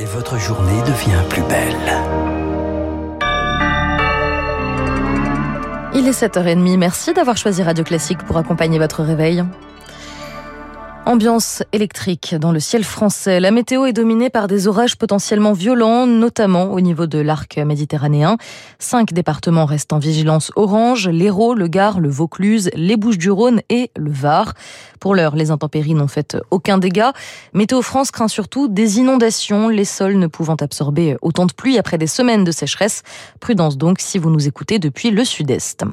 Et votre journée devient plus belle. Il est 7h30, merci d'avoir choisi Radio Classique pour accompagner votre réveil. Ambiance électrique dans le ciel français. La météo est dominée par des orages potentiellement violents, notamment au niveau de l'arc méditerranéen. Cinq départements restent en vigilance orange, l'Hérault, le Gard, le Vaucluse, les Bouches-du-Rhône et le Var. Pour l'heure, les intempéries n'ont fait aucun dégât. Météo France craint surtout des inondations, les sols ne pouvant absorber autant de pluie après des semaines de sécheresse. Prudence donc si vous nous écoutez depuis le sud-est.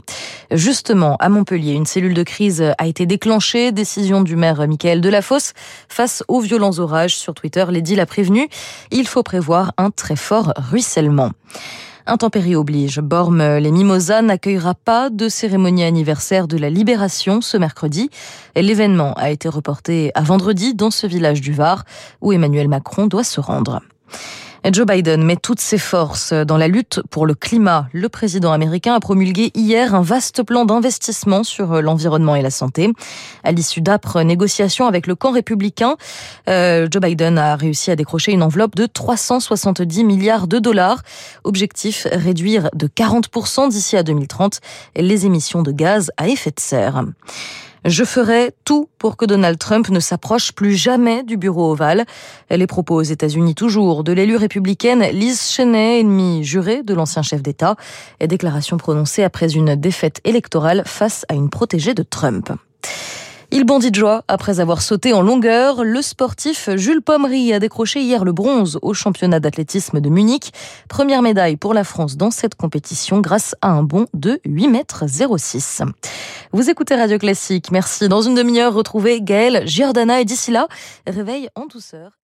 Justement, à Montpellier, une cellule de crise a été déclenchée. Décision du maire Michael de la Fosse face aux violents orages. Sur Twitter, Lady l'a prévenu. Il faut prévoir un très fort ruissellement. Intempérie oblige. Bormes les Mimosas n'accueillera pas de cérémonie anniversaire de la Libération ce mercredi. L'événement a été reporté à vendredi dans ce village du Var où Emmanuel Macron doit se rendre. Joe Biden met toutes ses forces dans la lutte pour le climat. Le président américain a promulgué hier un vaste plan d'investissement sur l'environnement et la santé. À l'issue d'âpres négociations avec le camp républicain, euh, Joe Biden a réussi à décrocher une enveloppe de 370 milliards de dollars. Objectif, réduire de 40% d'ici à 2030 les émissions de gaz à effet de serre. Je ferai tout pour que Donald Trump ne s'approche plus jamais du bureau ovale. Les propos aux États-Unis toujours de l'élu républicaine Liz Cheney, ennemie jurée de l'ancien chef d'État, et déclaration prononcée après une défaite électorale face à une protégée de Trump. Il bondit de joie après avoir sauté en longueur. Le sportif Jules Pommery a décroché hier le bronze au championnat d'athlétisme de Munich. Première médaille pour la France dans cette compétition grâce à un bond de 8 mètres 06. Vous écoutez Radio Classique. Merci. Dans une demi-heure, retrouvez Gaël Giordana et d'ici là, réveil en douceur.